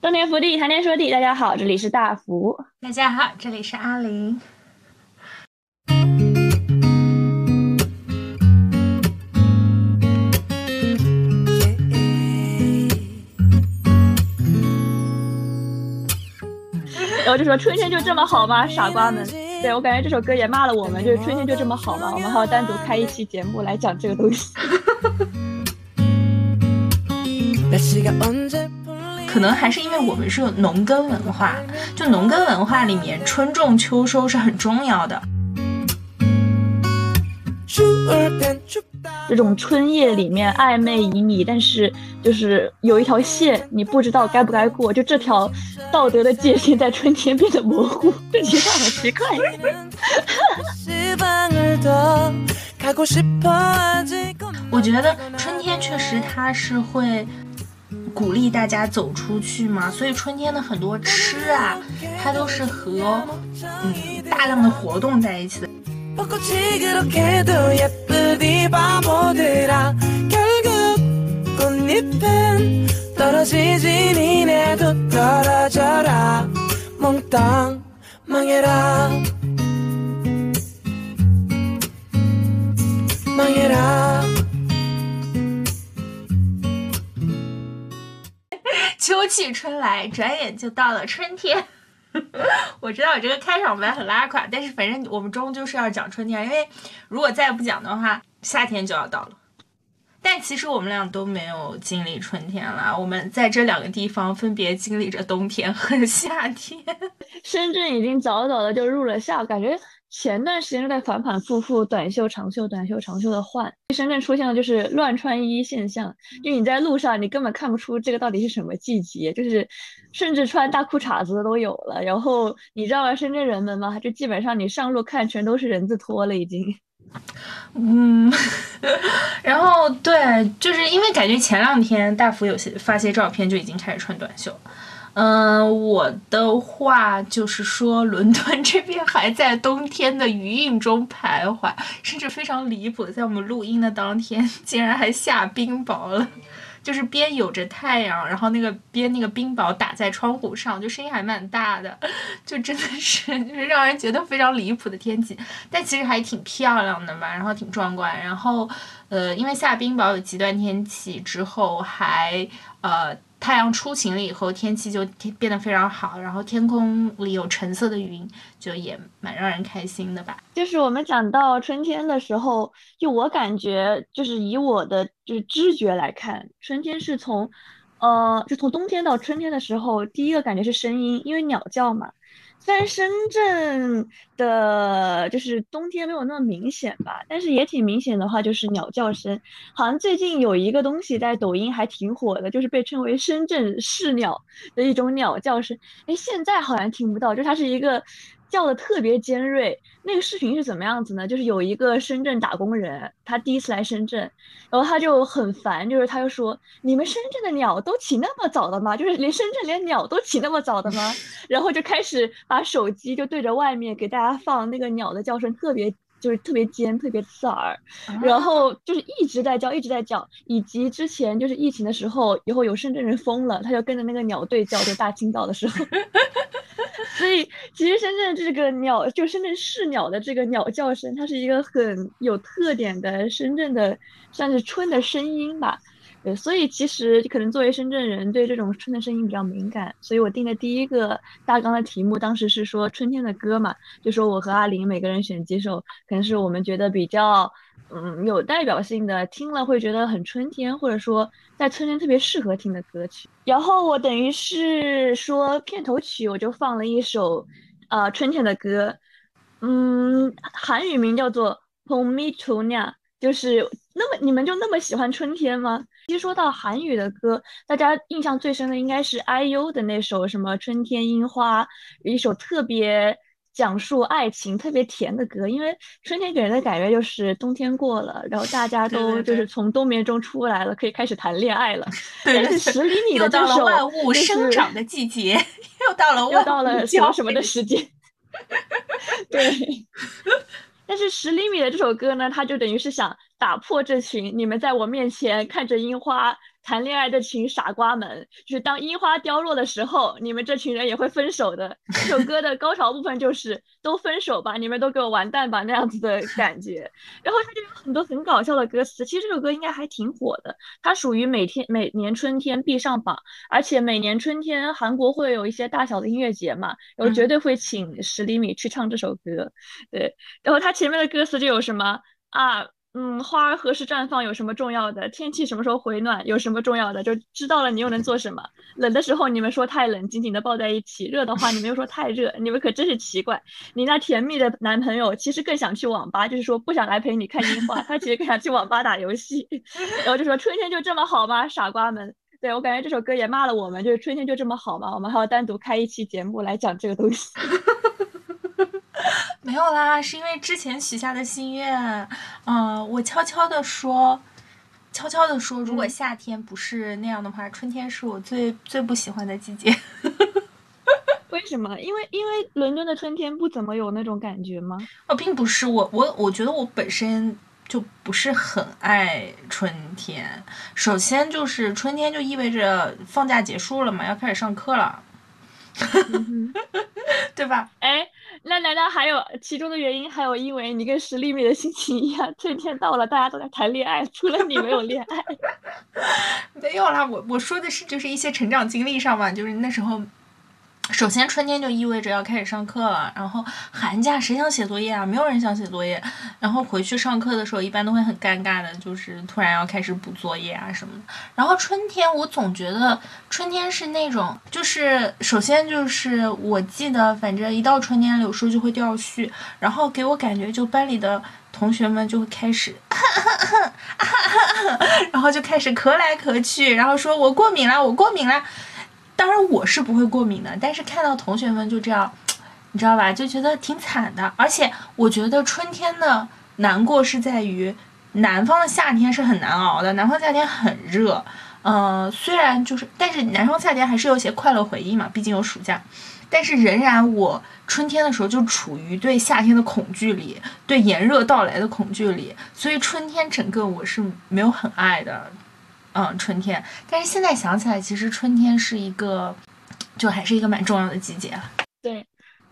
冬天福地，谈天说地，大家好，这里是大福。大家好，这里是阿林。然后就说春天就这么好吗？傻瓜们！对我感觉这首歌也骂了我们，就是春天就这么好吗？我们还要单独开一期节目来讲这个东西。可能还是因为我们是农耕文化，就农耕文化里面春种秋收是很重要的。这种春夜里面暧昧旖旎，但是就是有一条线，你不知道该不该过，就这条道德的界限在春天变得模糊，这其实很奇怪。我觉得春天确实它是会。鼓励大家走出去嘛，所以春天的很多吃啊，它都是和嗯大量的活动在一起的。秋去春来，转眼就到了春天。我知道我这个开场白很拉垮，但是反正我们终究是要讲春天，因为如果再不讲的话，夏天就要到了。但其实我们俩都没有经历春天了，我们在这两个地方分别经历着冬天和夏天。深圳已经早早的就入了夏，感觉。前段时间都在反反复复短袖长袖短袖长袖的换，深圳出现了就是乱穿衣现象，就你在路上你根本看不出这个到底是什么季节，就是甚至穿大裤衩子的都有了。然后你知道深圳人们吗？就基本上你上路看全都是人字拖了已经。嗯，然后对，就是因为感觉前两天大福有些发些照片就已经开始穿短袖。嗯，我的话就是说，伦敦这边还在冬天的余韵中徘徊，甚至非常离谱，在我们录音的当天，竟然还下冰雹了，就是边有着太阳，然后那个边那个冰雹打在窗户上，就声音还蛮大的，就真的是就是让人觉得非常离谱的天气，但其实还挺漂亮的嘛，然后挺壮观，然后呃，因为下冰雹有极端天气之后，还呃。太阳出晴了以后，天气就变得非常好，然后天空里有橙色的云，就也蛮让人开心的吧。就是我们讲到春天的时候，就我感觉，就是以我的就是知觉来看，春天是从，呃，就从冬天到春天的时候，第一个感觉是声音，因为鸟叫嘛。虽然深圳的就是冬天没有那么明显吧，但是也挺明显的话就是鸟叫声。好像最近有一个东西在抖音还挺火的，就是被称为深圳市鸟的一种鸟叫声。哎，现在好像听不到，就它是一个。叫的特别尖锐，那个视频是怎么样子呢？就是有一个深圳打工人，他第一次来深圳，然后他就很烦，就是他就说：“你们深圳的鸟都起那么早的吗？就是连深圳连鸟都起那么早的吗？” 然后就开始把手机就对着外面给大家放那个鸟的叫声，特别。就是特别尖，特别刺耳，然后就是一直在叫，一直在叫，以及之前就是疫情的时候，以后有深圳人疯了，他就跟着那个鸟队叫，就大清早的时候。所以其实深圳这个鸟，就深圳市鸟的这个鸟叫声，它是一个很有特点的深圳的，算是春的声音吧。对所以其实可能作为深圳人对这种春的声音比较敏感所以我定的第一个大纲的题目当时是说春天的歌嘛就说我和阿林每个人选几首可能是我们觉得比较嗯有代表性的听了会觉得很春天或者说在春天特别适合听的歌曲。然后我等于是说片头曲我就放了一首呃春天的歌。嗯韩语名叫做 tomitonia 就是那么你们就那么喜欢春天吗？其实说到韩语的歌，大家印象最深的应该是 IU 的那首什么《春天樱花》，一首特别讲述爱情、特别甜的歌。因为春天给人的感觉就是冬天过了，然后大家都就是从冬眠中出来了，可以开始谈恋爱了。但是十厘米的这首，万物生长的季节，又到了 又到了什么什么的时间。对。但是十厘米的这首歌呢，它就等于是想打破这群你们在我面前看着樱花谈恋爱这群傻瓜们，就是当樱花凋落的时候，你们这群人也会分手的。这首 歌的高潮部分就是都分手吧，你们都给我完蛋吧那样子的感觉。然后它就有很多很搞笑的歌词。其实这首歌应该还挺火的，它属于每天每年春天必上榜，而且每年春天韩国会有一些大小的音乐节嘛，我绝对会请十厘米去唱这首歌。对，然后它前面的歌词就有什么啊？嗯，花儿何时绽放有什么重要的？天气什么时候回暖有什么重要的？就知道了，你又能做什么？冷的时候你们说太冷，紧紧的抱在一起；热的话你们又说太热，你们可真是奇怪。你那甜蜜的男朋友其实更想去网吧，就是说不想来陪你看樱花，他其实更想去网吧打游戏。然后就说春天就这么好吗？傻瓜们！对我感觉这首歌也骂了我们，就是春天就这么好吗？我们还要单独开一期节目来讲这个东西。没有啦，是因为之前许下的心愿。嗯，我悄悄的说，悄悄的说，如果夏天不是那样的话，春天是我最最不喜欢的季节。为什么？因为因为伦敦的春天不怎么有那种感觉吗？哦，并不是，我我我觉得我本身就不是很爱春天。首先就是春天就意味着放假结束了嘛，要开始上课了，对吧？哎。那难道还有其中的原因？还有因为你跟十厘米的心情一样，春天到了，大家都在谈恋爱，除了你没有恋爱。没有啦，我我说的是就是一些成长经历上嘛，就是那时候。首先，春天就意味着要开始上课了。然后寒假谁想写作业啊？没有人想写作业。然后回去上课的时候，一般都会很尴尬的，就是突然要开始补作业啊什么的。然后春天，我总觉得春天是那种，就是首先就是我记得，反正一到春天，柳树就会掉絮，然后给我感觉就班里的同学们就会开始，然后就开始咳来咳去，然后说我过敏了，我过敏了。当然我是不会过敏的，但是看到同学们就这样，你知道吧，就觉得挺惨的。而且我觉得春天的难过是在于，南方的夏天是很难熬的，南方夏天很热。呃，虽然就是，但是南方夏天还是有些快乐回忆嘛，毕竟有暑假。但是仍然，我春天的时候就处于对夏天的恐惧里，对炎热到来的恐惧里，所以春天整个我是没有很爱的。嗯，春天，但是现在想起来，其实春天是一个，就还是一个蛮重要的季节啊。对。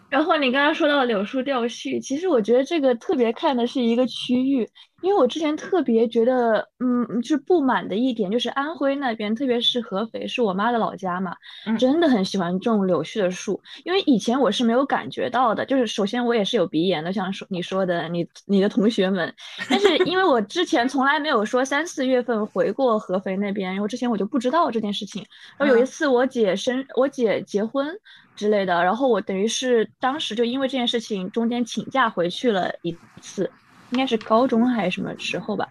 然后你刚刚说到柳树掉絮，其实我觉得这个特别看的是一个区域，因为我之前特别觉得，嗯，就是不满的一点就是安徽那边，特别是合肥，是我妈的老家嘛，真的很喜欢种柳絮的树。因为以前我是没有感觉到的，就是首先我也是有鼻炎的，像说你说的，你你的同学们，但是因为我之前从来没有说三四月份回过合肥那边，然后之前我就不知道这件事情。然后有一次我姐生，我姐结婚。之类的，然后我等于是当时就因为这件事情中间请假回去了一次，应该是高中还是什么时候吧，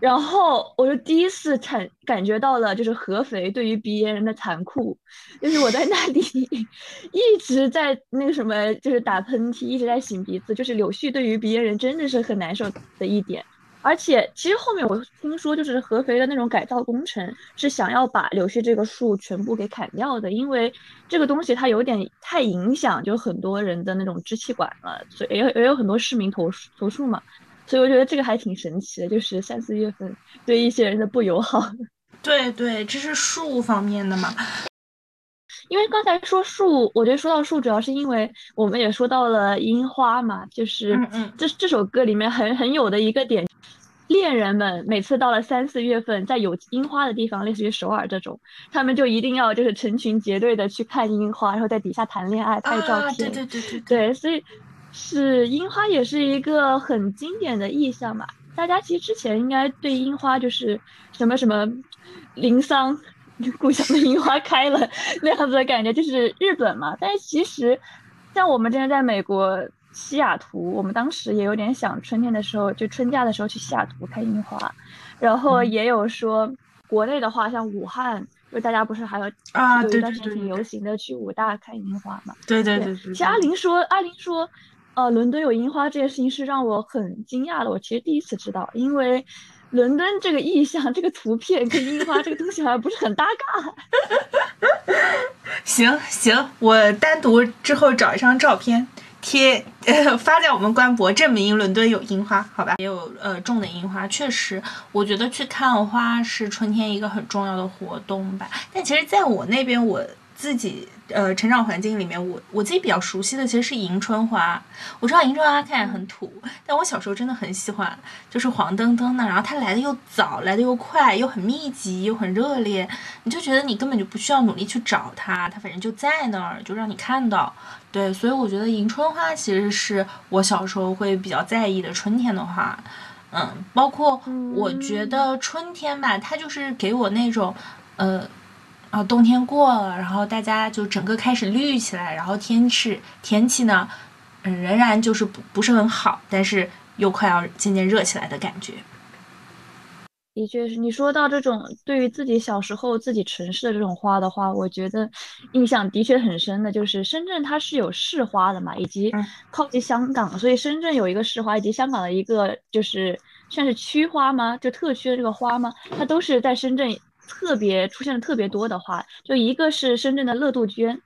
然后我就第一次产感觉到了就是合肥对于鼻炎人的残酷，就是我在那里 一直在那个什么就是打喷嚏，一直在擤鼻子，就是柳絮对于鼻炎人真的是很难受的一点。而且，其实后面我听说，就是合肥的那种改造工程是想要把柳絮这个树全部给砍掉的，因为这个东西它有点太影响，就很多人的那种支气管了，所以也有也有很多市民投投诉嘛。所以我觉得这个还挺神奇的，就是三四月份对一些人的不友好。对对，这是树方面的嘛。因为刚才说树，我觉得说到树，主要是因为我们也说到了樱花嘛，就是这这首歌里面很很有的一个点，恋人们每次到了三四月份，在有樱花的地方，类似于首尔这种，他们就一定要就是成群结队的去看樱花，然后在底下谈恋爱、拍照片。对对对对对，所以是樱花也是一个很经典的意象嘛。大家其实之前应该对樱花就是什么什么林桑。故乡的樱花开了，那样子的感觉就是日本嘛。但是其实，像我们之前在美国西雅图，我们当时也有点想春天的时候，就春假的时候去西雅图看樱花。然后也有说，国内的话，像武汉，就大家不是还有啊，有一段时间挺流行的去武大看樱花嘛？对对对对。其实阿林说，阿林说，呃，伦敦有樱花这件事情是让我很惊讶的。我其实第一次知道，因为。伦敦这个意象，这个图片跟樱花这个东西好像不是很搭嘎。行行，我单独之后找一张照片，贴发在我们官博，证明伦敦有樱花，好吧？也有呃种的樱花，确实，我觉得去看花是春天一个很重要的活动吧。但其实，在我那边，我自己。呃，成长环境里面，我我自己比较熟悉的其实是迎春花。我知道迎春花看起来很土，但我小时候真的很喜欢，就是黄澄澄的，然后它来的又早，来的又快，又很密集，又很热烈，你就觉得你根本就不需要努力去找它，它反正就在那儿，就让你看到。对，所以我觉得迎春花其实是我小时候会比较在意的春天的花。嗯，包括我觉得春天吧，它就是给我那种，呃。然后冬天过了，然后大家就整个开始绿起来，然后天气天气呢，嗯，仍然就是不不是很好，但是又快要渐渐热起来的感觉。的确是你说到这种对于自己小时候自己城市的这种花的话，我觉得印象的确很深的，就是深圳它是有市花的嘛，以及靠近香港，所以深圳有一个市花，以及香港的一个就是算是区花吗？就特区的这个花吗？它都是在深圳。特别出现的特别多的话，就一个是深圳的乐杜鹃，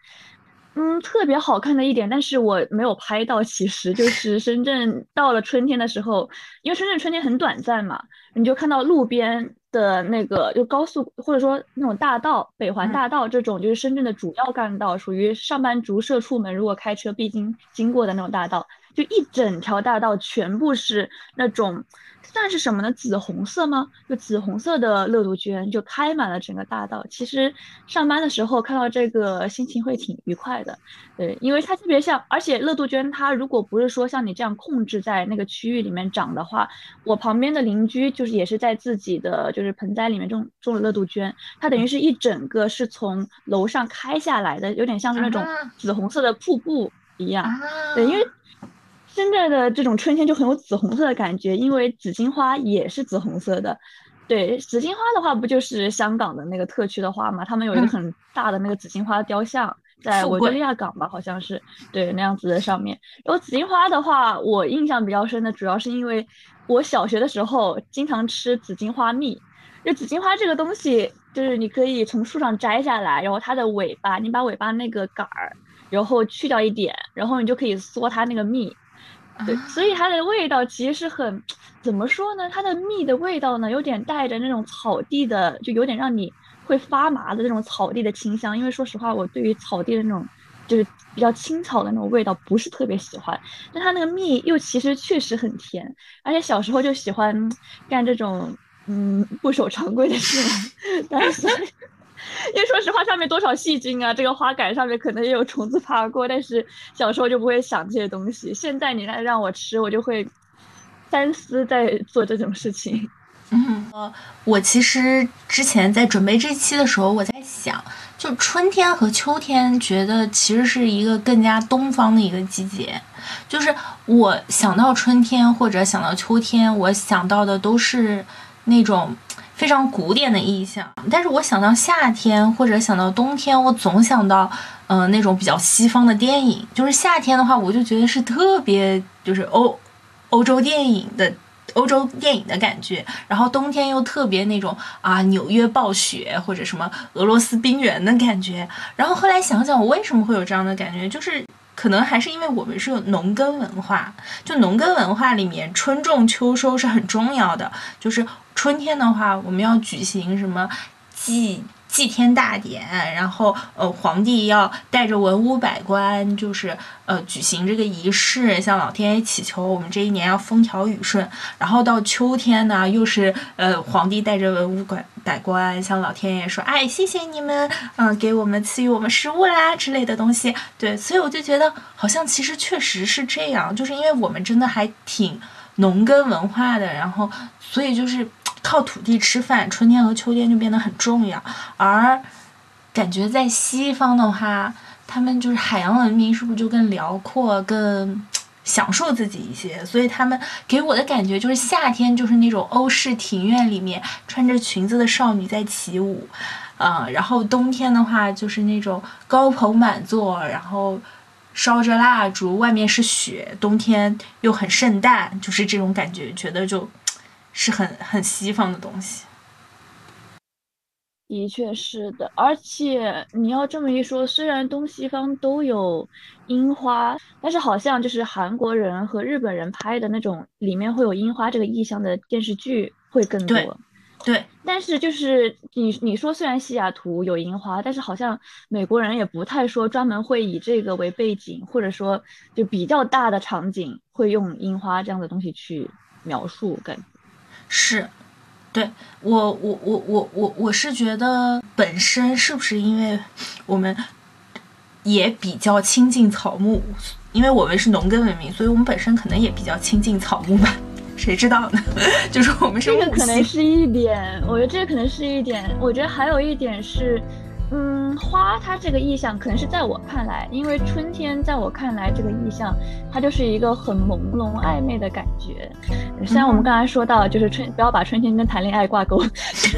嗯，特别好看的一点，但是我没有拍到。其实就 是深圳到了春天的时候，因为深圳春天很短暂嘛，你就看到路边的那个就高速或者说那种大道，北环大道这种就是深圳的主要干道，属于上班族社畜们如果开车必经经过的那种大道，就一整条大道全部是那种。算是什么呢？紫红色吗？就紫红色的乐杜鹃就开满了整个大道。其实上班的时候看到这个，心情会挺愉快的。对，因为它特别像，而且乐杜鹃它如果不是说像你这样控制在那个区域里面长的话，我旁边的邻居就是也是在自己的就是盆栽里面种种了乐杜鹃，它等于是一整个是从楼上开下来的，有点像是那种紫红色的瀑布一样。对，因为。深圳的这种春天就很有紫红色的感觉，因为紫荆花也是紫红色的。对，紫荆花的话，不就是香港的那个特区的花嘛？他们有一个很大的那个紫荆花雕像，在维多利亚港吧，好像是对那样子的上面。然后紫荆花的话，我印象比较深的，主要是因为我小学的时候经常吃紫荆花蜜。就紫荆花这个东西，就是你可以从树上摘下来，然后它的尾巴，你把尾巴那个杆儿，然后去掉一点，然后你就可以嗦它那个蜜。对，所以它的味道其实是很，怎么说呢？它的蜜的味道呢，有点带着那种草地的，就有点让你会发麻的那种草地的清香。因为说实话，我对于草地的那种，就是比较青草的那种味道不是特别喜欢。但它那个蜜又其实确实很甜，而且小时候就喜欢干这种嗯不守常规的事，但是。因为说实话，上面多少细菌啊！这个花杆上面可能也有虫子爬过，但是小时候就不会想这些东西。现在你来让我吃，我就会三思在做这种事情。嗯，呃，我其实之前在准备这期的时候，我在想，就春天和秋天，觉得其实是一个更加东方的一个季节。就是我想到春天或者想到秋天，我想到的都是那种。非常古典的意象，但是我想到夏天或者想到冬天，我总想到，嗯，那种比较西方的电影。就是夏天的话，我就觉得是特别就是欧欧洲电影的欧洲电影的感觉。然后冬天又特别那种啊纽约暴雪或者什么俄罗斯冰原的感觉。然后后来想想，我为什么会有这样的感觉，就是可能还是因为我们是有农耕文化，就农耕文化里面春种秋收是很重要的，就是。春天的话，我们要举行什么祭祭天大典，然后呃，皇帝要带着文武百官，就是呃，举行这个仪式，向老天爷祈求我们这一年要风调雨顺。然后到秋天呢，又是呃，皇帝带着文武百百官向老天爷说：“哎，谢谢你们，嗯，给我们赐予我们食物啦之类的东西。”对，所以我就觉得好像其实确实是这样，就是因为我们真的还挺农耕文化的，然后所以就是。靠土地吃饭，春天和秋天就变得很重要。而感觉在西方的话，他们就是海洋文明，是不是就更辽阔、更享受自己一些？所以他们给我的感觉就是夏天就是那种欧式庭院里面穿着裙子的少女在起舞，嗯，然后冬天的话就是那种高朋满座，然后烧着蜡烛，外面是雪，冬天又很圣诞，就是这种感觉，觉得就。是很很西方的东西。的确是的，而且你要这么一说，虽然东西方都有樱花，但是好像就是韩国人和日本人拍的那种里面会有樱花这个意象的电视剧会更多。对对，但是就是你你说虽然西雅图有樱花，但是好像美国人也不太说专门会以这个为背景，或者说就比较大的场景会用樱花这样的东西去描述，感觉是。对我，我我我我我是觉得本身是不是因为我们也比较亲近草木，因为我们是农耕文明，所以我们本身可能也比较亲近草木吧？谁知道呢？就是我们是这个可能是一点，我觉得这个可能是一点，我觉得还有一点是。嗯，花它这个意象可能是在我看来，因为春天在我看来这个意象，它就是一个很朦胧暧昧的感觉。虽然我们刚才说到，就是春不要把春天跟谈恋爱挂钩，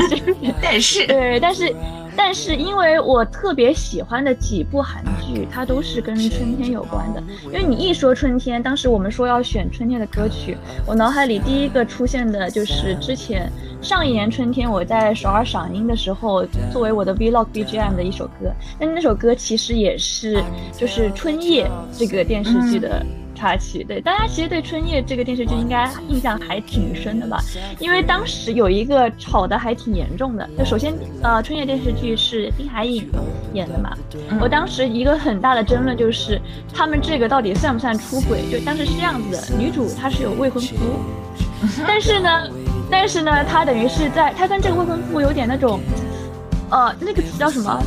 但是对，但是但是因为我特别喜欢的几部韩剧，它都是跟春天有关的。因为你一说春天，当时我们说要选春天的歌曲，我脑海里第一个出现的就是之前。上一年春天，我在首尔赏樱的时候，作为我的 vlog BGM 的一首歌。但那首歌其实也是就是《春夜》这个电视剧的插曲。对，大家其实对《春夜》这个电视剧应该印象还挺深的吧？因为当时有一个吵得还挺严重的。就首先，呃，《春夜》电视剧是丁海寅演的嘛。我当时一个很大的争论就是，他们这个到底算不算出轨？就当时是这样子的，女主她是有未婚夫，但是呢。但是呢，她等于是在，她跟这个未婚夫有点那种，呃，那个词叫什么？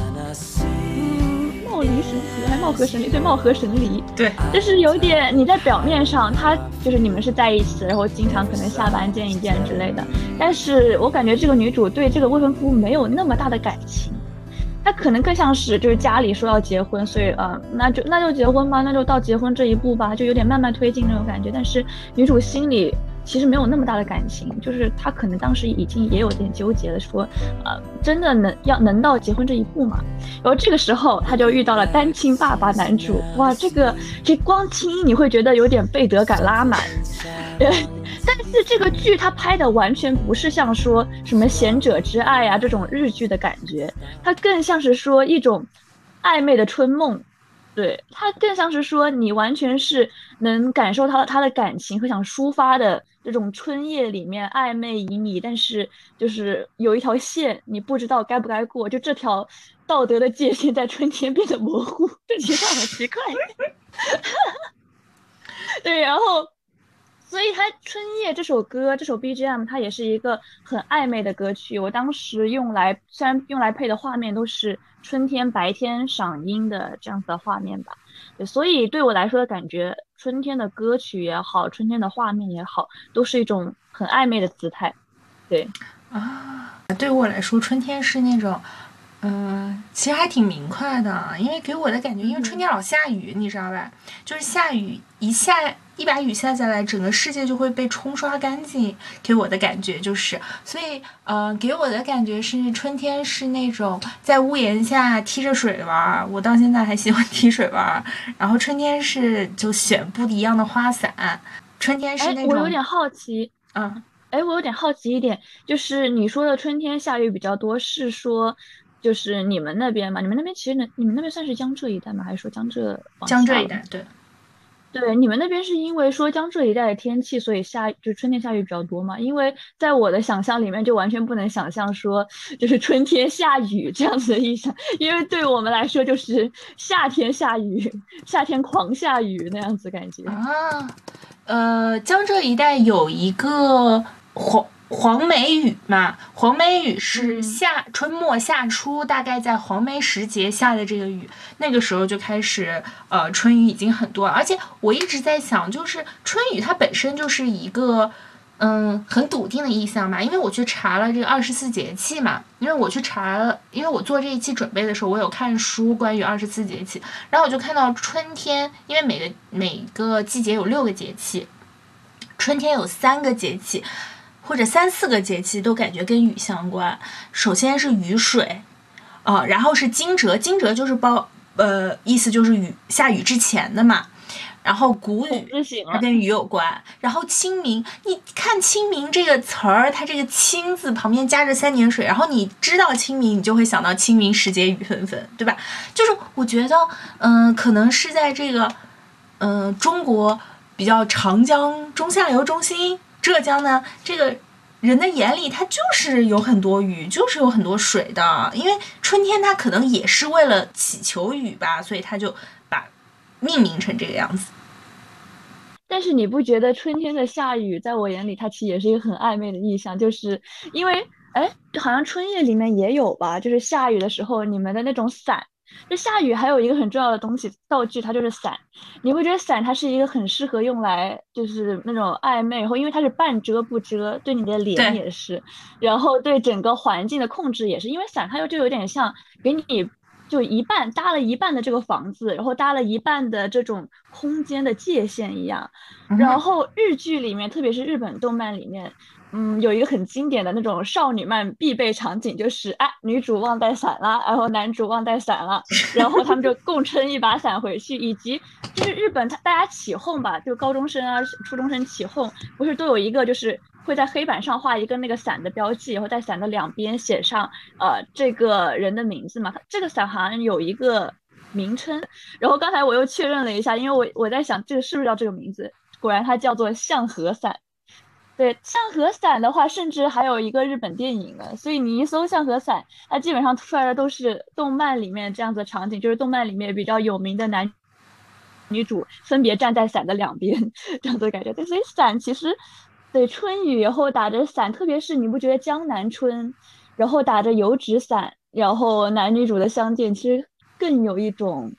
嗯，貌离神离还貌合神离？对，貌合神离。对，就是有点你在表面上，他就是你们是在一起，然后经常可能下班见一见之类的。但是我感觉这个女主对这个未婚夫没有那么大的感情，她可能更像是就是家里说要结婚，所以呃，那就那就结婚吧，那就到结婚这一步吧，就有点慢慢推进那种感觉。但是女主心里。其实没有那么大的感情，就是他可能当时已经也有点纠结了，说，呃，真的能要能到结婚这一步吗？然后这个时候他就遇到了单亲爸爸男主，哇，这个这光听你会觉得有点背德感拉满，但是这个剧他拍的完全不是像说什么贤者之爱啊这种日剧的感觉，它更像是说一种暧昧的春梦。对他更像是说，你完全是能感受到他的感情和想抒发的这种春夜里面暧昧旖旎，但是就是有一条线，你不知道该不该过，就这条道德的界限在春天变得模糊，这其实很奇怪。对，然后。所以它《春夜》这首歌，这首 BGM，它也是一个很暧昧的歌曲。我当时用来，虽然用来配的画面都是春天白天赏樱的这样子的画面吧。对，所以对我来说的感觉，春天的歌曲也好，春天的画面也好，都是一种很暧昧的姿态。对啊，对我来说，春天是那种，嗯，其实还挺明快的，因为给我的感觉，因为春天老下雨，你知道吧？就是下雨一下。一把雨下下来，整个世界就会被冲刷干净。给我的感觉就是，所以，呃，给我的感觉是春天是那种在屋檐下踢着水玩。我到现在还喜欢 踢水玩。然后春天是就选不一样的花伞。春天是那种。我有点好奇，嗯，哎，我有点好奇一点，就是你说的春天下雨比较多，是说就是你们那边吗？你们那边其实能，你们那边算是江浙一带吗？还是说江浙？江浙一带，对。对，你们那边是因为说江浙一带的天气，所以下就春天下雨比较多嘛？因为在我的想象里面，就完全不能想象说就是春天下雨这样子的意象，因为对我们来说就是夏天下雨，夏天狂下雨那样子感觉啊。呃，江浙一带有一个黄。黄梅雨嘛，黄梅雨是夏春末夏初，大概在黄梅时节下的这个雨，那个时候就开始，呃，春雨已经很多了。而且我一直在想，就是春雨它本身就是一个，嗯，很笃定的意象嘛。因为我去查了这个二十四节气嘛，因为我去查了，因为我做这一期准备的时候，我有看书关于二十四节气，然后我就看到春天，因为每个每个季节有六个节气，春天有三个节气。或者三四个节气都感觉跟雨相关。首先是雨水，啊，然后是惊蛰，惊蛰就是包，呃，意思就是雨下雨之前的嘛。然后谷雨它跟雨有关，然后清明，你看清明这个词儿，它这个清字旁边加着三点水，然后你知道清明，你就会想到清明时节雨纷纷，对吧？就是我觉得，嗯，可能是在这个，嗯，中国比较长江中下游中心浙江呢，这个。人的眼里，它就是有很多雨，就是有很多水的。因为春天，它可能也是为了祈求雨吧，所以它就把命名成这个样子。但是你不觉得春天的下雨，在我眼里，它其实也是一个很暧昧的意象，就是因为，哎，好像春夜里面也有吧，就是下雨的时候，你们的那种伞。就下雨还有一个很重要的东西道具，它就是伞。你会觉得伞它是一个很适合用来就是那种暧昧，然后因为它是半遮不遮，对你的脸也是，然后对整个环境的控制也是。因为伞它又就有点像给你就一半搭了一半的这个房子，然后搭了一半的这种空间的界限一样。然后日剧里面，特别是日本动漫里面。嗯，有一个很经典的那种少女漫必备场景，就是哎，女主忘带伞了，然后男主忘带伞了，然后他们就共撑一把伞回去，以及就是日本他大家起哄吧，就高中生啊、初中生起哄，不是都有一个就是会在黑板上画一个那个伞的标记，然后在伞的两边写上呃这个人的名字嘛？这个伞好像有一个名称，然后刚才我又确认了一下，因为我我在想这个是不是叫这个名字，果然它叫做向和伞。对向和伞的话，甚至还有一个日本电影呢。所以你一搜向和伞，它基本上出来的都是动漫里面这样子的场景，就是动漫里面比较有名的男女主分别站在伞的两边这样子的感觉。对，所以伞其实对春雨，然后打着伞，特别是你不觉得江南春，然后打着油纸伞，然后男女主的相见，其实更有一种。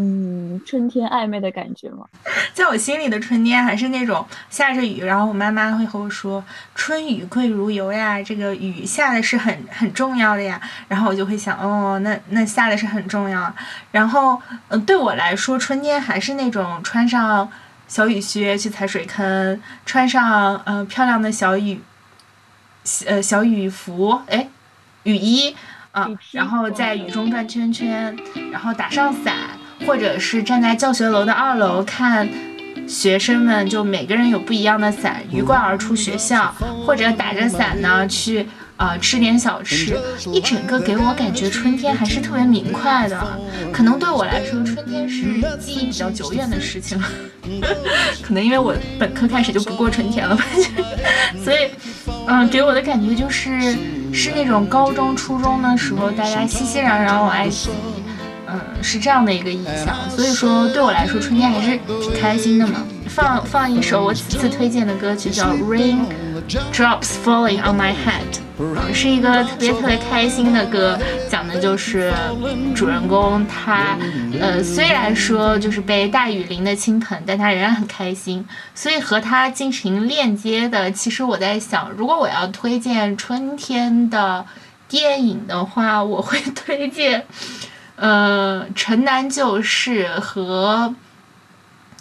嗯，春天暧昧的感觉吗？在我心里的春天还是那种下着雨，然后我妈妈会和我说“春雨贵如油呀”，这个雨下的是很很重要的呀。然后我就会想，哦，那那下的是很重要。然后，嗯，对我来说，春天还是那种穿上小雨靴去踩水坑，穿上嗯漂亮的小雨，呃小雨服，哎，雨衣啊，然后在雨中转圈圈，然后打上伞。或者是站在教学楼的二楼看学生们，就每个人有不一样的伞，鱼贯而出学校，或者打着伞呢去呃吃点小吃，一整个给我感觉春天还是特别明快的。可能对我来说，春天是记忆比较久远的事情了。可能因为我本科开始就不过春天了吧，所以嗯，给我的感觉就是是那种高中初中的时候，大家熙熙攘攘往爱。嗯，是这样的一个意象，所以说对我来说，春天还是挺开心的嘛。放放一首我此次推荐的歌曲，叫《Rain Drops Falling on My Head》，是一个特别特别开心的歌，讲的就是主人公他，呃，虽然说就是被大雨淋的倾盆，但他仍然很开心。所以和他进行链接的，其实我在想，如果我要推荐春天的电影的话，我会推荐。呃，城南旧事和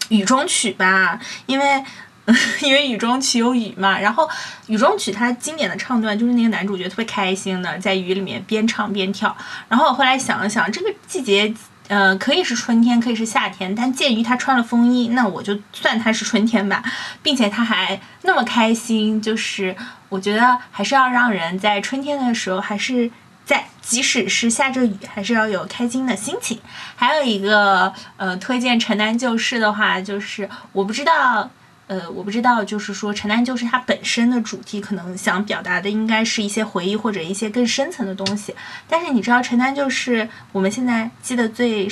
雨中曲吧，因为 因为雨中曲有雨嘛，然后雨中曲它经典的唱段就是那个男主角特别开心的在雨里面边唱边跳，然后我后来想了想，这个季节呃可以是春天，可以是夏天，但鉴于他穿了风衣，那我就算他是春天吧，并且他还那么开心，就是我觉得还是要让人在春天的时候还是。在即使是下着雨，还是要有开心的心情。还有一个呃，推荐《城南旧事》的话，就是我不知道，呃，我不知道，就是说《城南旧事》它本身的主题可能想表达的应该是一些回忆或者一些更深层的东西。但是你知道，《城南旧事》我们现在记得最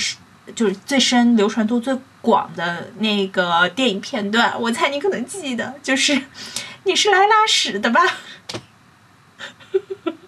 就是最深、流传度最广的那个电影片段，我猜你可能记得，就是你是来拉屎的吧？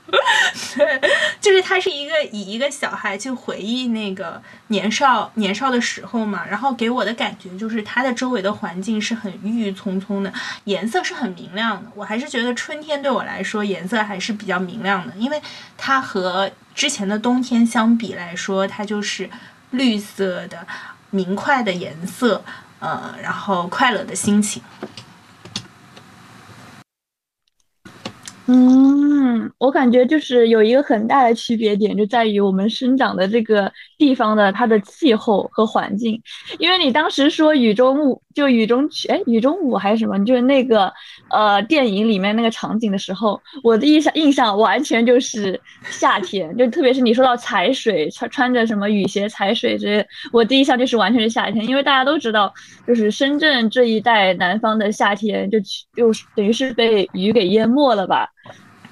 对，就是他是一个以一个小孩去回忆那个年少年少的时候嘛，然后给我的感觉就是他的周围的环境是很郁郁葱葱的，颜色是很明亮的。我还是觉得春天对我来说颜色还是比较明亮的，因为它和之前的冬天相比来说，它就是绿色的明快的颜色，呃，然后快乐的心情。嗯。我感觉就是有一个很大的区别点，就在于我们生长的这个地方的它的气候和环境。因为你当时说雨中木，就雨中曲，哎，雨中舞还是什么？就是那个呃电影里面那个场景的时候，我的印象印象完全就是夏天，就特别是你说到踩水，穿穿着什么雨鞋踩水这些，我第一印象就是完全是夏天。因为大家都知道，就是深圳这一带南方的夏天，就就等于是被雨给淹没了吧。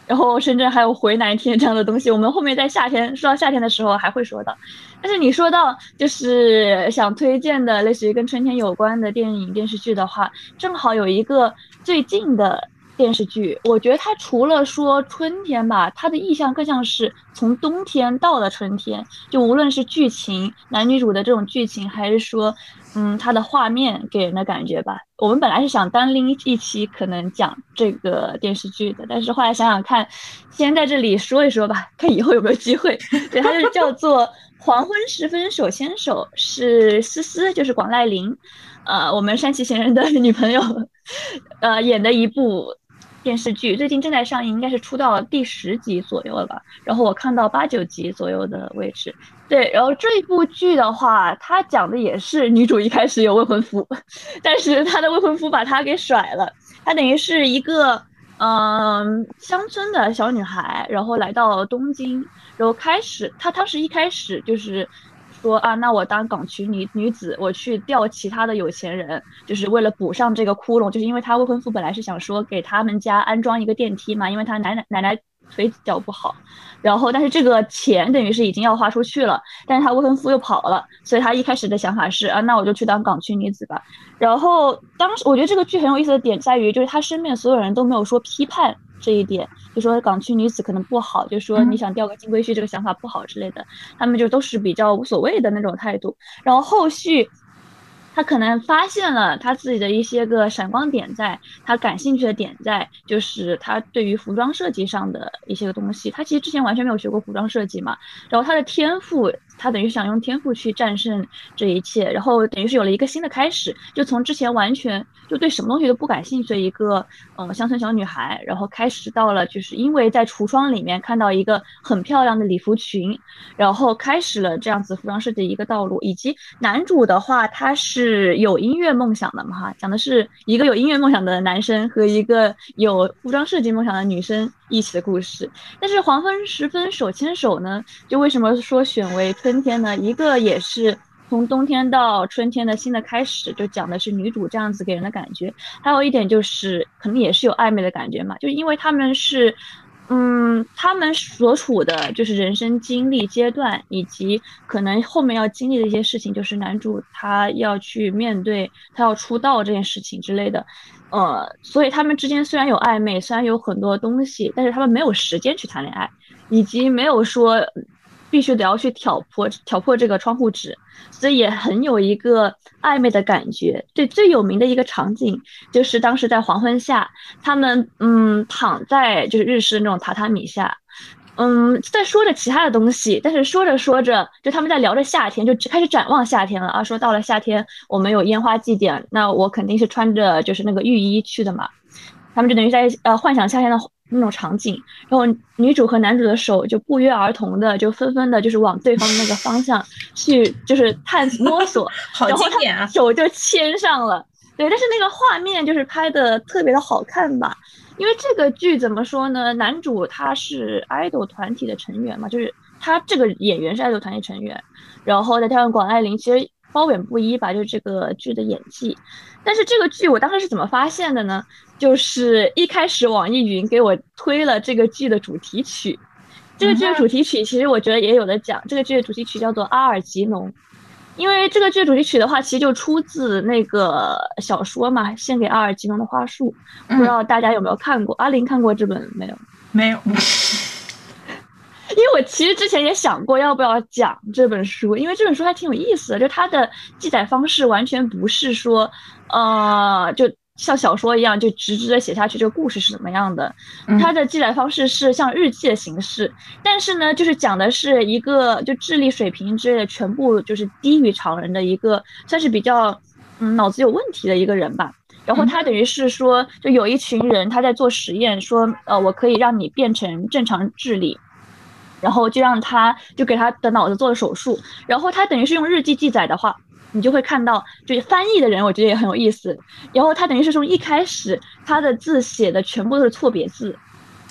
然后深圳还有回南天这样的东西，我们后面在夏天说到夏天的时候还会说到。但是你说到就是想推荐的类似于跟春天有关的电影电视剧的话，正好有一个最近的电视剧，我觉得它除了说春天吧，它的意象更像是从冬天到了春天，就无论是剧情男女主的这种剧情，还是说。嗯，它的画面给人的感觉吧。我们本来是想单拎一期可能讲这个电视剧的，但是后来想想看，先在这里说一说吧，看以后有没有机会。对，它就叫做《黄昏时分手牵手》，是思思，就是广濑铃，呃，我们山崎贤人的女朋友，呃，演的一部电视剧，最近正在上映，应该是出到第十集左右了吧。然后我看到八九集左右的位置。对，然后这一部剧的话，它讲的也是女主一开始有未婚夫，但是她的未婚夫把她给甩了。她等于是一个嗯乡村的小女孩，然后来到东京，然后开始她当时一开始就是说啊，那我当港区女女子，我去钓其他的有钱人，就是为了补上这个窟窿，就是因为她未婚夫本来是想说给他们家安装一个电梯嘛，因为她奶奶奶奶。腿脚不好，然后但是这个钱等于是已经要花出去了，但是他未婚夫又跑了，所以他一开始的想法是啊，那我就去当港区女子吧。然后当时我觉得这个剧很有意思的点在于，就是他身边所有人都没有说批判这一点，就说港区女子可能不好，就说你想钓个金龟婿这个想法不好之类的，他们就都是比较无所谓的那种态度。然后后续。他可能发现了他自己的一些个闪光点，在他感兴趣的点在，就是他对于服装设计上的一些个东西。他其实之前完全没有学过服装设计嘛，然后他的天赋，他等于想用天赋去战胜这一切，然后等于是有了一个新的开始，就从之前完全就对什么东西都不感兴趣的一个嗯乡村小女孩，然后开始到了就是因为在橱窗里面看到一个很漂亮的礼服裙，然后开始了这样子服装设计一个道路，以及男主的话，他是。是有音乐梦想的嘛？哈，讲的是一个有音乐梦想的男生和一个有服装设计梦想的女生一起的故事。但是黄昏时分手牵手呢？就为什么说选为春天呢？一个也是从冬天到春天的新的开始，就讲的是女主这样子给人的感觉。还有一点就是，肯定也是有暧昧的感觉嘛，就因为他们是。嗯，他们所处的就是人生经历阶段，以及可能后面要经历的一些事情，就是男主他要去面对他要出道这件事情之类的，呃，所以他们之间虽然有暧昧，虽然有很多东西，但是他们没有时间去谈恋爱，以及没有说。必须得要去挑破挑破这个窗户纸，所以也很有一个暧昧的感觉。对，最有名的一个场景就是当时在黄昏下，他们嗯躺在就是日式那种榻榻米下，嗯在说着其他的东西，但是说着说着就他们在聊着夏天，就开始展望夏天了啊。说到了夏天，我们有烟花祭典，那我肯定是穿着就是那个浴衣去的嘛。他们就等于在呃幻想夏天的。那种场景，然后女主和男主的手就不约而同的就纷纷的，就是往对方的那个方向去，就是探摸索，好经典啊！手就牵上了，对，但是那个画面就是拍的特别的好看吧？因为这个剧怎么说呢？男主他是 idol 团体的成员嘛，就是他这个演员是 idol 团体成员，然后再加上广濑铃，其实褒贬不一吧，就是这个剧的演技。但是这个剧我当时是怎么发现的呢？就是一开始网易云给我推了这个剧的主题曲，这个剧的主题曲其实我觉得也有的讲。这个剧的主题曲叫做《阿尔吉农》，因为这个剧的主题曲的话，其实就出自那个小说嘛，《献给阿尔吉农的花束》。不知道大家有没有看过？阿林看过这本没有？没有。因为我其实之前也想过要不要讲这本书，因为这本书还挺有意思的，就它的记载方式完全不是说，呃，就像小说一样就直直的写下去这个故事是怎么样的，它的记载方式是像日记的形式，但是呢，就是讲的是一个就智力水平之类的全部就是低于常人的一个，算是比较嗯脑子有问题的一个人吧。然后他等于是说，就有一群人他在做实验，说呃我可以让你变成正常智力，然后就让他就给他的脑子做了手术，然后他等于是用日记记载的话。你就会看到，就翻译的人，我觉得也很有意思。然后他等于是从一开始，他的字写的全部都是错别字，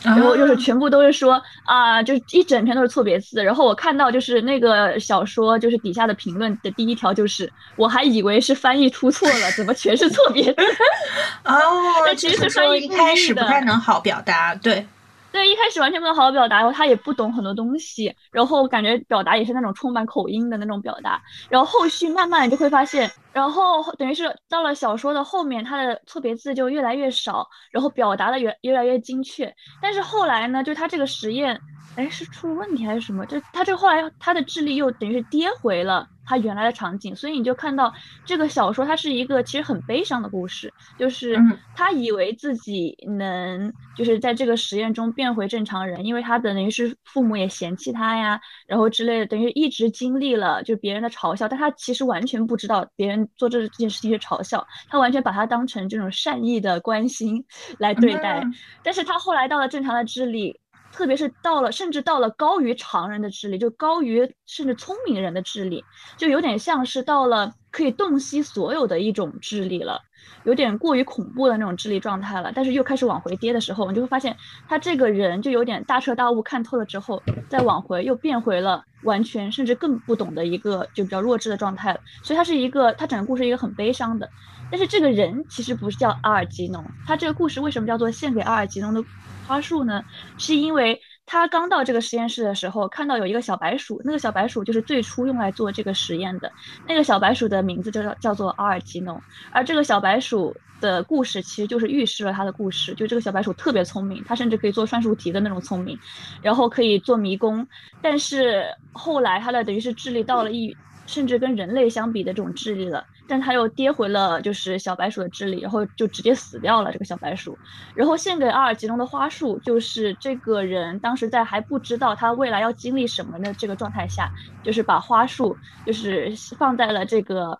然后就是全部都是说啊，就是一整篇都是错别字。然后我看到就是那个小说，就是底下的评论的第一条就是，我还以为是翻译出错了，怎么全是错别字？哦，其实是翻译一开始不太能好表达，对。对，一开始完全不能好好表达，然后他也不懂很多东西，然后感觉表达也是那种充满口音的那种表达，然后后续慢慢就会发现，然后等于是到了小说的后面，他的错别字就越来越少，然后表达的越越来越精确，但是后来呢，就他这个实验。哎，是出了问题还是什么？就他这后来他的智力又等于是跌回了他原来的场景，所以你就看到这个小说它是一个其实很悲伤的故事，就是他以为自己能就是在这个实验中变回正常人，因为他等于是父母也嫌弃他呀，然后之类的，等于一直经历了就别人的嘲笑，但他其实完全不知道别人做这件事情是嘲笑，他完全把他当成这种善意的关心来对待，但是他后来到了正常的智力。特别是到了，甚至到了高于常人的智力，就高于甚至聪明人的智力，就有点像是到了可以洞悉所有的一种智力了，有点过于恐怖的那种智力状态了。但是又开始往回跌的时候，你就会发现他这个人就有点大彻大悟，看透了之后再往回又变回了完全甚至更不懂的一个就比较弱智的状态了。所以他是一个，他整个故事一个很悲伤的。但是这个人其实不是叫阿尔吉农，他这个故事为什么叫做献给阿尔吉农的？花束呢，是因为他刚到这个实验室的时候，看到有一个小白鼠，那个小白鼠就是最初用来做这个实验的。那个小白鼠的名字就叫叫做阿尔吉农，而这个小白鼠的故事其实就是预示了他的故事。就这个小白鼠特别聪明，它甚至可以做算术题的那种聪明，然后可以做迷宫。但是后来它的等于是智力到了一，甚至跟人类相比的这种智力了。但他又跌回了就是小白鼠的智力，然后就直接死掉了这个小白鼠。然后献给阿尔吉农的花束，就是这个人当时在还不知道他未来要经历什么的这个状态下，就是把花束就是放在了这个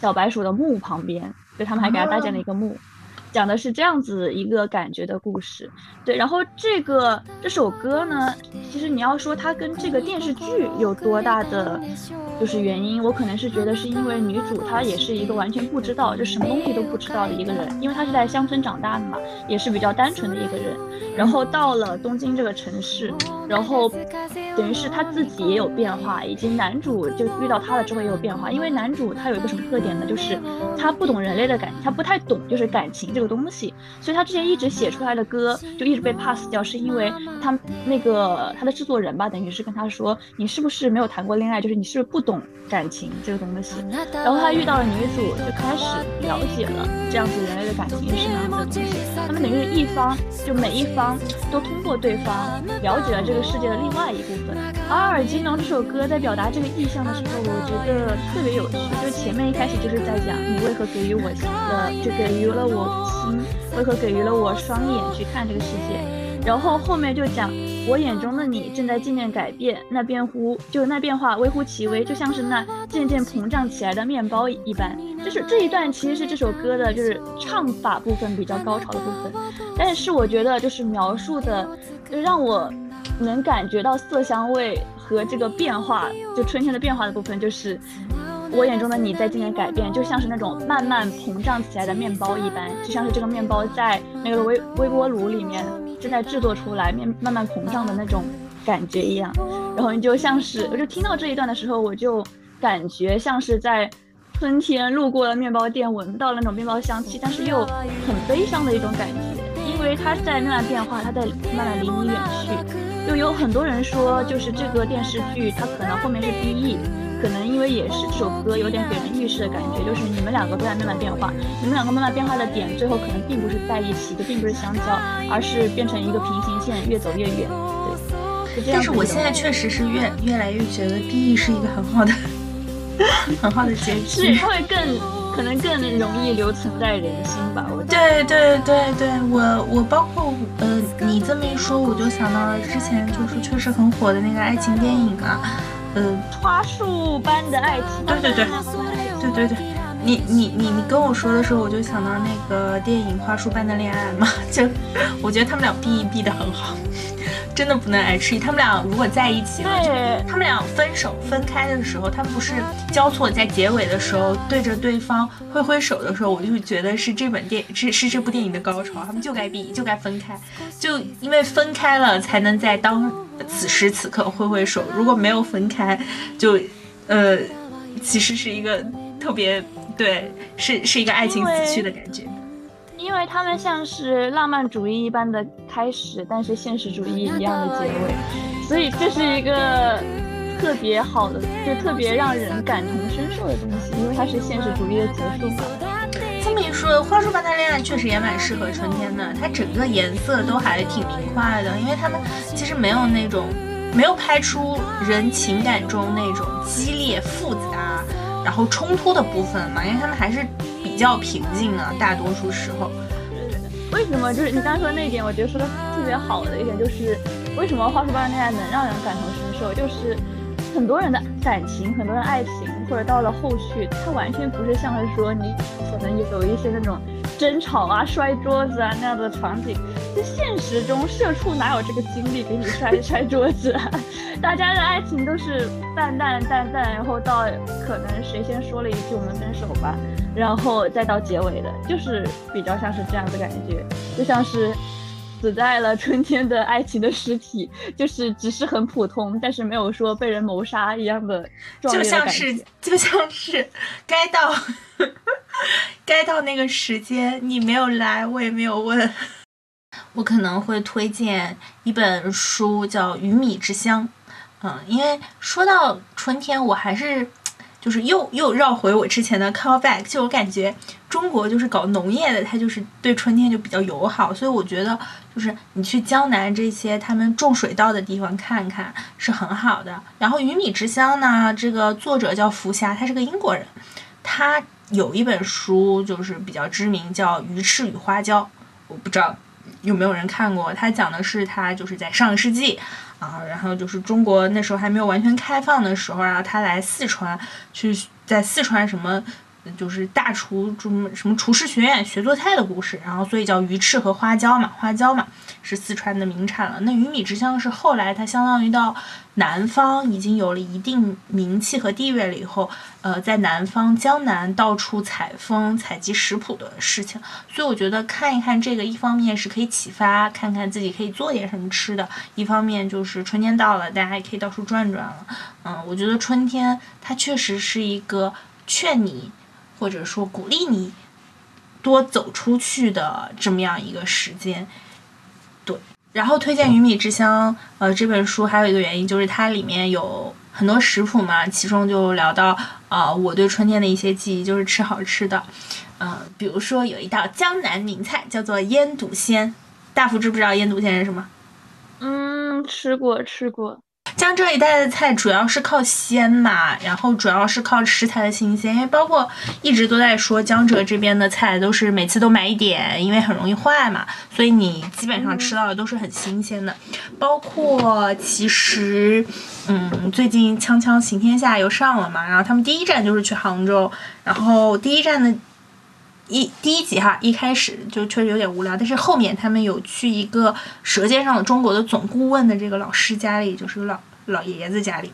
小白鼠的墓旁边，就他们还给他搭建了一个墓。讲的是这样子一个感觉的故事，对。然后这个这首歌呢，其实你要说它跟这个电视剧有多大的就是原因，我可能是觉得是因为女主她也是一个完全不知道就什么东西都不知道的一个人，因为她是在乡村长大的嘛，也是比较单纯的一个人。然后到了东京这个城市，然后等于是她自己也有变化，以及男主就遇到她了之后也有变化。因为男主他有一个什么特点呢？就是他不懂人类的感，他不太懂就是感情这个。东西，所以他之前一直写出来的歌就一直被 pass 掉，是因为他那个他的制作人吧，等于是跟他说，你是不是没有谈过恋爱？就是你是不是不懂感情这个东西？然后他遇到了女主，就开始了解了这样子人类的感情是什么样子的东西。他们等于是一方，就每一方都通过对方了解了这个世界的另外一部分。阿尔金农这首歌在表达这个意象的时候，我觉得特别有趣。就前面一开始就是在讲你为何给予我的，就给予了我。为何给予了我双眼去看这个世界？然后后面就讲我眼中的你正在渐渐改变，那变乎就那变化微乎其微，就像是那渐渐膨胀起来的面包一般。就是这一段其实是这首歌的就是唱法部分比较高潮的部分，但是我觉得就是描述的，就让我能感觉到色香味和这个变化，就春天的变化的部分就是。我眼中的你在渐渐改变，就像是那种慢慢膨胀起来的面包一般，就像是这个面包在那个微微波炉里面正在制作出来，面慢慢膨胀的那种感觉一样。然后你就像是，我就听到这一段的时候，我就感觉像是在春天路过了面包店，闻到了那种面包香气，但是又很悲伤的一种感觉，因为它在慢慢变化，它在慢慢离你远去。就有很多人说，就是这个电视剧它可能后面是 BE。可能因为也是这首歌有点给人预示的感觉，就是你们两个都在慢慢变化，你们两个慢慢变化的点，最后可能并不是在一起，就并不是相交，而是变成一个平行线，越走越远。对，但是我现在确实是越越来越觉得 B E 是一个很好的、很好的结局，是会更可能更容易留存在人心吧。我对对对对，我我包括呃，你这么一说，我就想到了之前就是确实很火的那个爱情电影啊。呃，花束般的爱情，对对对，对对对，你你你你跟我说的时候，我就想到那个电影《花束般的恋爱》嘛，就我觉得他们俩 B 一 B 的很好，真的不能 H 他们俩如果在一起了，他们俩分手分开的时候，他们不是交错在结尾的时候对着对方挥挥手的时候，我就觉得是这本电是是这部电影的高潮，他们就该 B 就该分开，就因为分开了才能在当此时此刻挥挥手，如果没有分开，就呃其实是一个特别。对，是是一个爱情死去的感觉，因为他们像是浪漫主义一般的开始，但是现实主义一样的结尾，所以这是一个特别好的，就特别让人感同身受的东西，因为它是现实主义的结束嘛。这么一说，花束般的恋爱确实也蛮适合春天的，它整个颜色都还挺明快的，因为他们其实没有那种，没有拍出人情感中那种激烈复杂。然后冲突的部分嘛，因为他们还是比较平静的，大多数时候。为什么？就是你刚刚说那一点，我觉得说的特别好的一点，就是为什么《花束般的恋爱》能让人感同身受？就是很多人的感情，很多人爱情，或者到了后续，它完全不是像是说你可能有一些那种。争吵啊，摔桌子啊那样的场景，在现实中社畜哪有这个精力给你摔 摔桌子？啊？大家的爱情都是淡淡淡淡，然后到可能谁先说了一句“我们分手吧”，然后再到结尾的，就是比较像是这样的感觉，就像是死在了春天的爱情的尸体，就是只是很普通，但是没有说被人谋杀一样的就像是就像是该到。该到那个时间，你没有来，我也没有问。我可能会推荐一本书，叫《鱼米之乡》。嗯，因为说到春天，我还是就是又又绕回我之前的 callback，就我感觉中国就是搞农业的，它就是对春天就比较友好，所以我觉得就是你去江南这些他们种水稻的地方看看是很好的。然后《鱼米之乡》呢，这个作者叫福霞，他是个英国人，他。有一本书就是比较知名，叫《鱼翅与花椒》，我不知道有没有人看过。他讲的是他就是在上个世纪啊，然后就是中国那时候还没有完全开放的时候，然后他来四川去在四川什么。就是大厨什么什么厨师学院学做菜的故事，然后所以叫鱼翅和花椒嘛，花椒嘛是四川的名产了。那鱼米之乡是后来它相当于到南方已经有了一定名气和地位了以后，呃，在南方江南到处采风采集食谱的事情。所以我觉得看一看这个，一方面是可以启发，看看自己可以做点什么吃的；一方面就是春天到了，大家也可以到处转转了。嗯，我觉得春天它确实是一个劝你。或者说鼓励你多走出去的这么样一个时间，对。然后推荐《鱼米之乡》呃这本书还有一个原因就是它里面有很多食谱嘛，其中就聊到啊我对春天的一些记忆，就是吃好吃的，嗯，比如说有一道江南名菜叫做腌笃鲜，大福知不知道腌笃鲜是什么？嗯，吃过吃过。江浙一带的菜主要是靠鲜嘛，然后主要是靠食材的新鲜，因为包括一直都在说江浙这边的菜都是每次都买一点，因为很容易坏嘛，所以你基本上吃到的都是很新鲜的。包括其实，嗯，最近《锵锵行天下》又上了嘛，然后他们第一站就是去杭州，然后第一站的。一第一集哈，一开始就确实有点无聊，但是后面他们有去一个《舌尖上的中国》的总顾问的这个老师家里，就是老老爷子家里，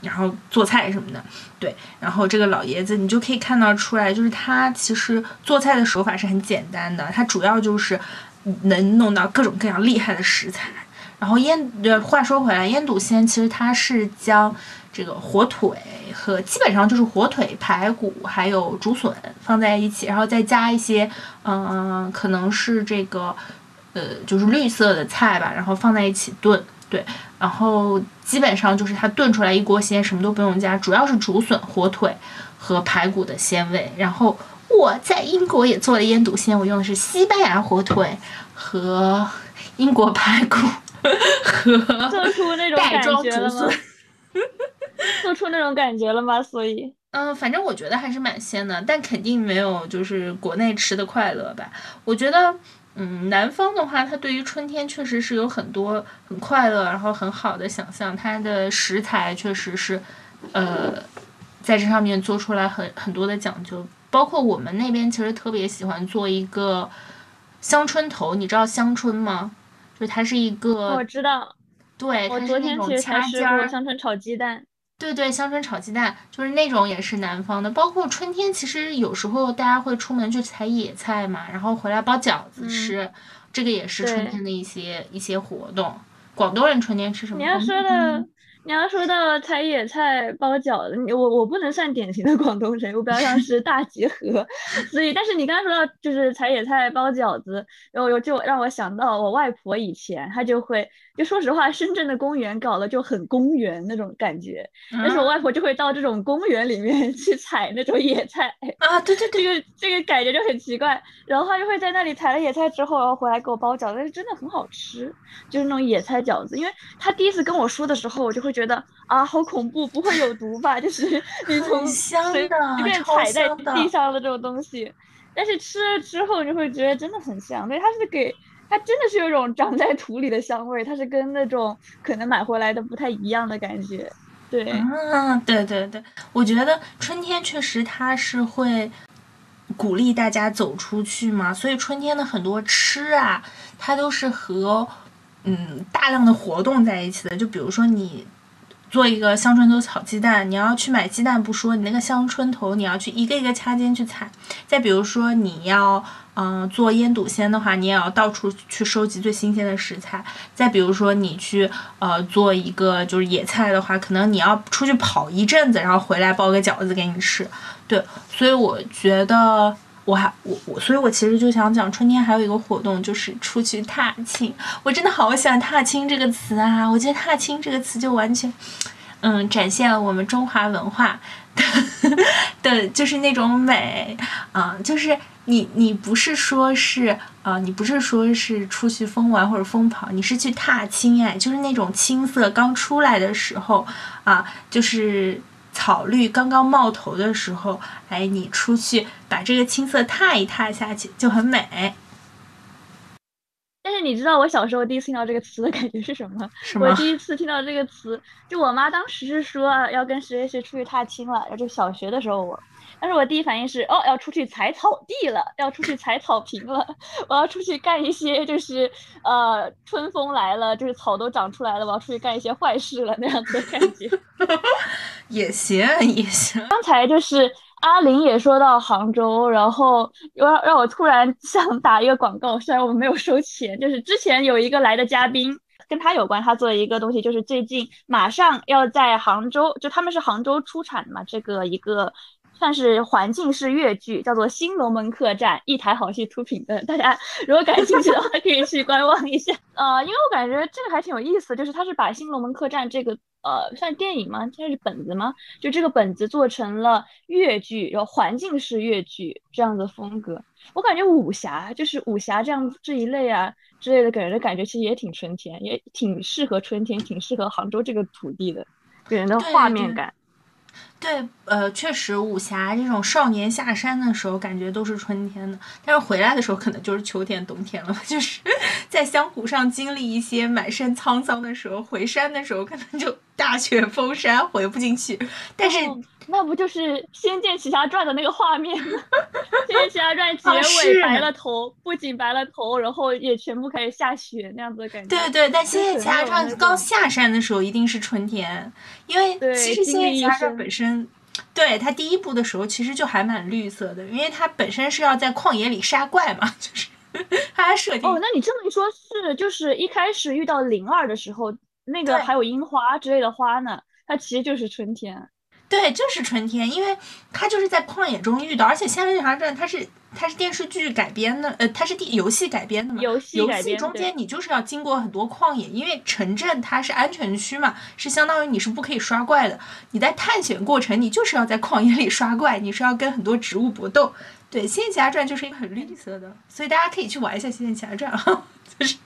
然后做菜什么的，对，然后这个老爷子你就可以看到出来，就是他其实做菜的手法是很简单的，他主要就是能弄到各种各样厉害的食材。然后腌，话说回来，腌笃鲜其实它是将这个火腿和基本上就是火腿、排骨还有竹笋放在一起，然后再加一些，嗯，可能是这个，呃，就是绿色的菜吧，然后放在一起炖，对，然后基本上就是它炖出来一锅鲜，什么都不用加，主要是竹笋、火腿和排骨的鲜味。然后我在英国也做了腌笃鲜，我用的是西班牙火腿和英国排骨。做出那种感觉了吗？做出那种感觉了吗？所以，嗯，反正我觉得还是蛮鲜的，但肯定没有就是国内吃的快乐吧。我觉得，嗯，南方的话，它对于春天确实是有很多很快乐，然后很好的想象。它的食材确实是，呃，在这上面做出来很很多的讲究。包括我们那边其实特别喜欢做一个香椿头，你知道香椿吗？就它是一个，我知道，对，我昨天其实才吃过香椿炒鸡蛋。对对，香椿炒鸡蛋就是那种也是南方的。包括春天，其实有时候大家会出门去采野菜嘛，然后回来包饺子吃，这个也是春天的一些一些活动。广东人春天吃什么？你要说的。你要说到采野菜包饺子，我我不能算典型的广东人，我比较像是大集合，所以但是你刚刚说到就是采野菜包饺子，然后就让我想到我外婆以前她就会，就说实话，深圳的公园搞得就很公园那种感觉，但是我外婆就会到这种公园里面 去采那种野菜啊，对对对，这个这个感觉就很奇怪，然后她就会在那里采了野菜之后，然后回来给我包饺子，但是真的很好吃，就是那种野菜饺子，因为她第一次跟我说的时候，我就会。觉得啊，好恐怖，不会有毒吧？就是你从随便踩在地上的这种东西，但是吃了之后你会觉得真的很香。对，它是给它真的是有种长在土里的香味，它是跟那种可能买回来的不太一样的感觉。对，嗯，对对对，我觉得春天确实它是会鼓励大家走出去嘛，所以春天的很多吃啊，它都是和嗯大量的活动在一起的。就比如说你。做一个香椿头炒鸡蛋，你要去买鸡蛋不说，你那个香椿头你要去一个一个掐尖去采。再比如说你要嗯做腌笃鲜的话，你也要到处去收集最新鲜的食材。再比如说你去呃做一个就是野菜的话，可能你要出去跑一阵子，然后回来包个饺子给你吃。对，所以我觉得。我还我我，所以我其实就想讲，春天还有一个活动就是出去踏青。我真的好喜欢“踏青”这个词啊！我觉得“踏青”这个词就完全，嗯，展现了我们中华文化的 的，就是那种美啊！就是你你不是说是啊，你不是说是出去疯玩或者疯跑，你是去踏青哎，就是那种青色刚出来的时候啊，就是。草绿刚刚冒头的时候，哎，你出去把这个青色踏一踏下去，就很美。你知道我小时候第一次听到这个词的感觉是什么？我第一次听到这个词，就我妈当时是说要跟谁谁谁出去踏青了，就小学的时候我。但是我第一反应是，哦，要出去踩草地了，要出去踩草坪了，我要出去干一些，就是呃，春风来了，就是草都长出来了，我要出去干一些坏事了那样子的感觉。也行，也行。刚才就是阿玲也说到杭州，然后让让我突然 想打一个广告，虽然我们没有收钱，就是之前有一个来的嘉宾跟他有关，他做一个东西，就是最近马上要在杭州，就他们是杭州出产的嘛，这个一个。算是环境式粤剧，叫做《新龙门客栈》，一台好戏出品的。大家 如果感兴趣的话，可以去观望一下。呃，因为我感觉这个还挺有意思，就是它是把《新龙门客栈》这个呃，算电影吗？它是本子吗？就这个本子做成了越剧，然后环境式越剧这样的风格。我感觉武侠就是武侠这样这一类啊之类的，给人的感觉其实也挺春天，也挺适合春天，挺适合杭州这个土地的，给人的画面感。对，呃，确实，武侠这种少年下山的时候，感觉都是春天的，但是回来的时候可能就是秋天、冬天了。就是 在江湖上经历一些满身沧桑的时候，回山的时候可能就大雪封山，回不进去。但是。那不就是《仙剑奇侠传》的那个画面吗？《仙剑奇侠传》结尾白了头，不仅白了头，然后也全部开始下雪那样子的感觉。对对，但《仙剑奇侠传》刚下山的时候一定是春天，因为其实《仙剑奇侠传》本身，对他第一部的时候其实就还蛮绿色的，因为他本身是要在旷野里杀怪嘛，就是它设定。哦，那你这么一说，是就是一开始遇到灵儿的时候，那个还有樱花之类的花呢，它其实就是春天。对，就是春天，因为它就是在旷野中遇到，而且《仙剑奇侠传》它是它是电视剧改编的，呃，它是电游戏改编的嘛。游戏。中间你就是要经过很多旷野，因为城镇它是安全区嘛，是相当于你是不可以刷怪的。你在探险过程，你就是要在旷野里刷怪，你是要跟很多植物搏斗。对，《仙剑奇侠传》就是一个很绿色的，所以大家可以去玩一下《仙剑奇侠传》哈，就是。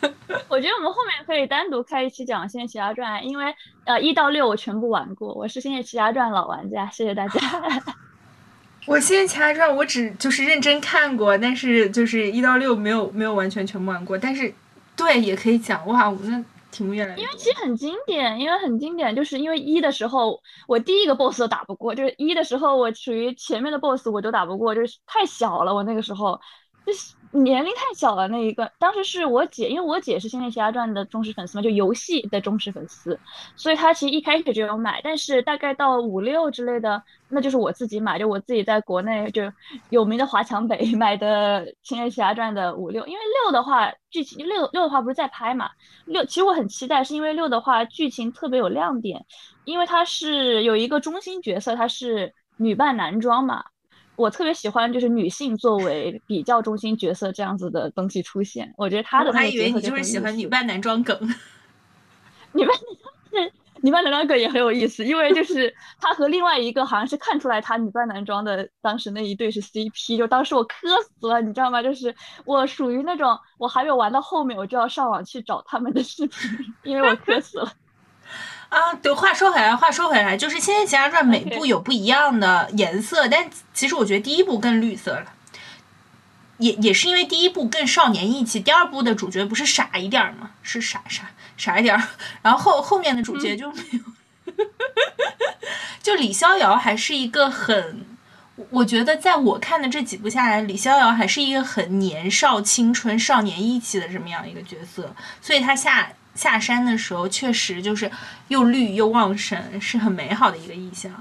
我觉得我们后面可以单独开一期讲《仙剑奇侠传》，因为呃一到六我全部玩过，我是《仙剑奇侠传》老玩家，谢谢大家。我《仙剑奇侠传》我只就是认真看过，但是就是一到六没有没有完全全部玩过，但是对也可以讲哇，我那题目越来越。因为其实很经典，因为很经典，就是因为一的时候我第一个 boss 都打不过，就是一的时候我属于前面的 boss 我都打不过，就是太小了，我那个时候就是年龄太小了。那一个当时是我姐，因为我姐是《仙剑奇侠传》的忠实粉丝嘛，就游戏的忠实粉丝，所以她其实一开始就有买，但是大概到五六之类的，那就是我自己买，就我自己在国内就有名的华强北 买的《仙剑奇侠传》的五六，因为六的话剧情六六的话不是在拍嘛，六其实我很期待，是因为六的话剧情特别有亮点，因为它是有一个中心角色，它是女扮男装嘛。我特别喜欢就是女性作为比较中心角色这样子的东西出现，我觉得他的我还以为你就是喜欢 女扮男装梗。女扮是女扮男装梗也很有意思，因为就是他和另外一个好像是看出来他女扮男装的当时那一对是 CP，就当时我磕死了，你知道吗？就是我属于那种我还没有玩到后面，我就要上网去找他们的视频，因为我磕死了。啊，对，话说回来，话说回来，就是《仙剑奇侠传》每部有不一样的颜色，但其实我觉得第一部更绿色了，也也是因为第一部更少年义气，第二部的主角不是傻一点吗？是傻傻傻一点，然后后后面的主角就没有，就李逍遥还是一个很，我觉得在我看的这几部下来，李逍遥还是一个很年少、青春、少年义气的这么样一个角色，所以他下。下山的时候确实就是又绿又旺盛，是很美好的一个意象。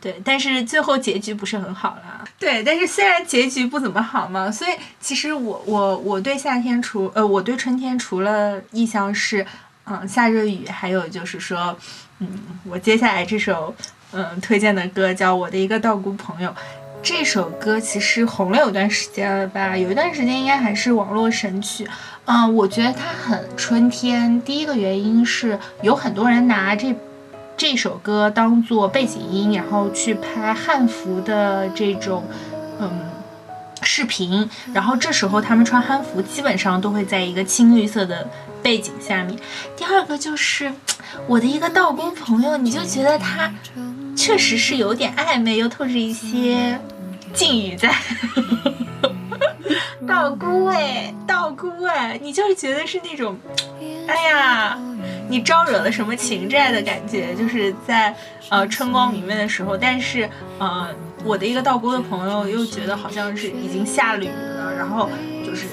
对，但是最后结局不是很好啦。对，但是虽然结局不怎么好嘛，所以其实我我我对夏天除呃我对春天除了意象是嗯下热雨，还有就是说嗯我接下来这首嗯推荐的歌叫我的一个道姑朋友。这首歌其实红了有段时间了吧？有一段时间应该还是网络神曲。嗯，我觉得它很春天。第一个原因是有很多人拿这这首歌当做背景音，然后去拍汉服的这种嗯视频。然后这时候他们穿汉服，基本上都会在一个青绿色的背景下面。第二个就是我的一个道姑朋友，你就觉得他确实是有点暧昧，又透着一些。禁语在，道姑哎，道姑哎，你就是觉得是那种，哎呀，你招惹了什么情债的感觉，就是在呃春光明媚的时候，但是呃我的一个道姑的朋友又觉得好像是已经下了雨了，然后就是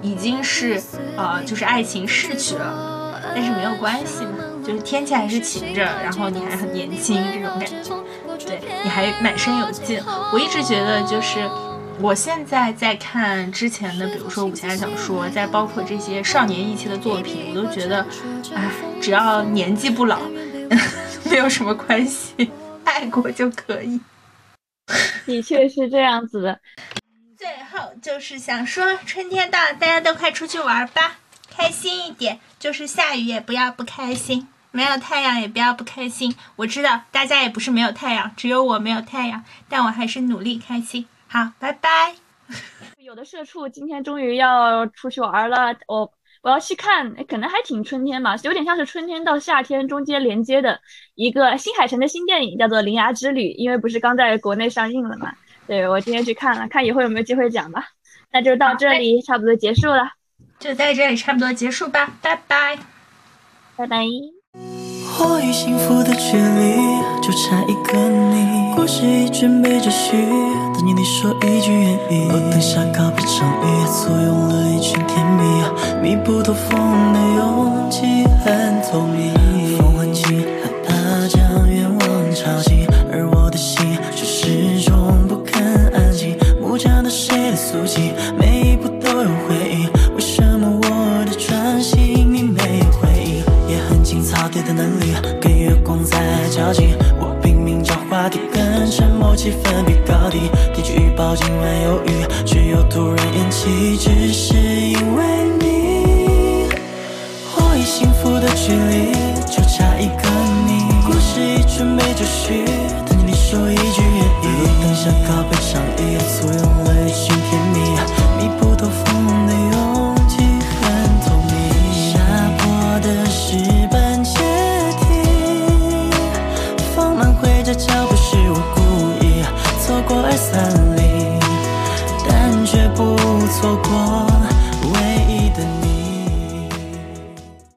已经是呃就是爱情逝去了，但是没有关系嘛，就是天气还是晴着，然后你还很年轻这种感觉。对，你还满身有劲。我一直觉得，就是我现在在看之前的，比如说武侠小说，再包括这些少年意气的作品，我都觉得，哎，只要年纪不老，没有什么关系，爱过就可以。的确是这样子的。最后就是想说，春天到了，大家都快出去玩吧，开心一点，就是下雨也不要不开心。没有太阳也不要不开心，我知道大家也不是没有太阳，只有我没有太阳，但我还是努力开心。好，拜拜。有的社畜今天终于要出去玩了，我我要去看，可能还挺春天吧，有点像是春天到夏天中间连接的一个新海诚的新电影，叫做《铃芽之旅》，因为不是刚在国内上映了嘛。对我今天去看了，看以后有没有机会讲吧。那就到这里，差不多结束了，就在这里差不多结束吧，拜拜，拜拜。我与幸福的距离就差一个你，故事已准备就绪，等你你说一句愿意。我等下告别场雨，簇拥了一群甜蜜，密不透风的勇气很透明。风很轻，的能力，跟月光在较劲。我拼命找话题，跟沉默气氛比高低。天气预报今晚有雨，却又突然延期，只是因为你。我与幸福的距离就差一个你，故事已准备就绪，等你说一句愿意。等下告别场域，簇拥了一群甜蜜，故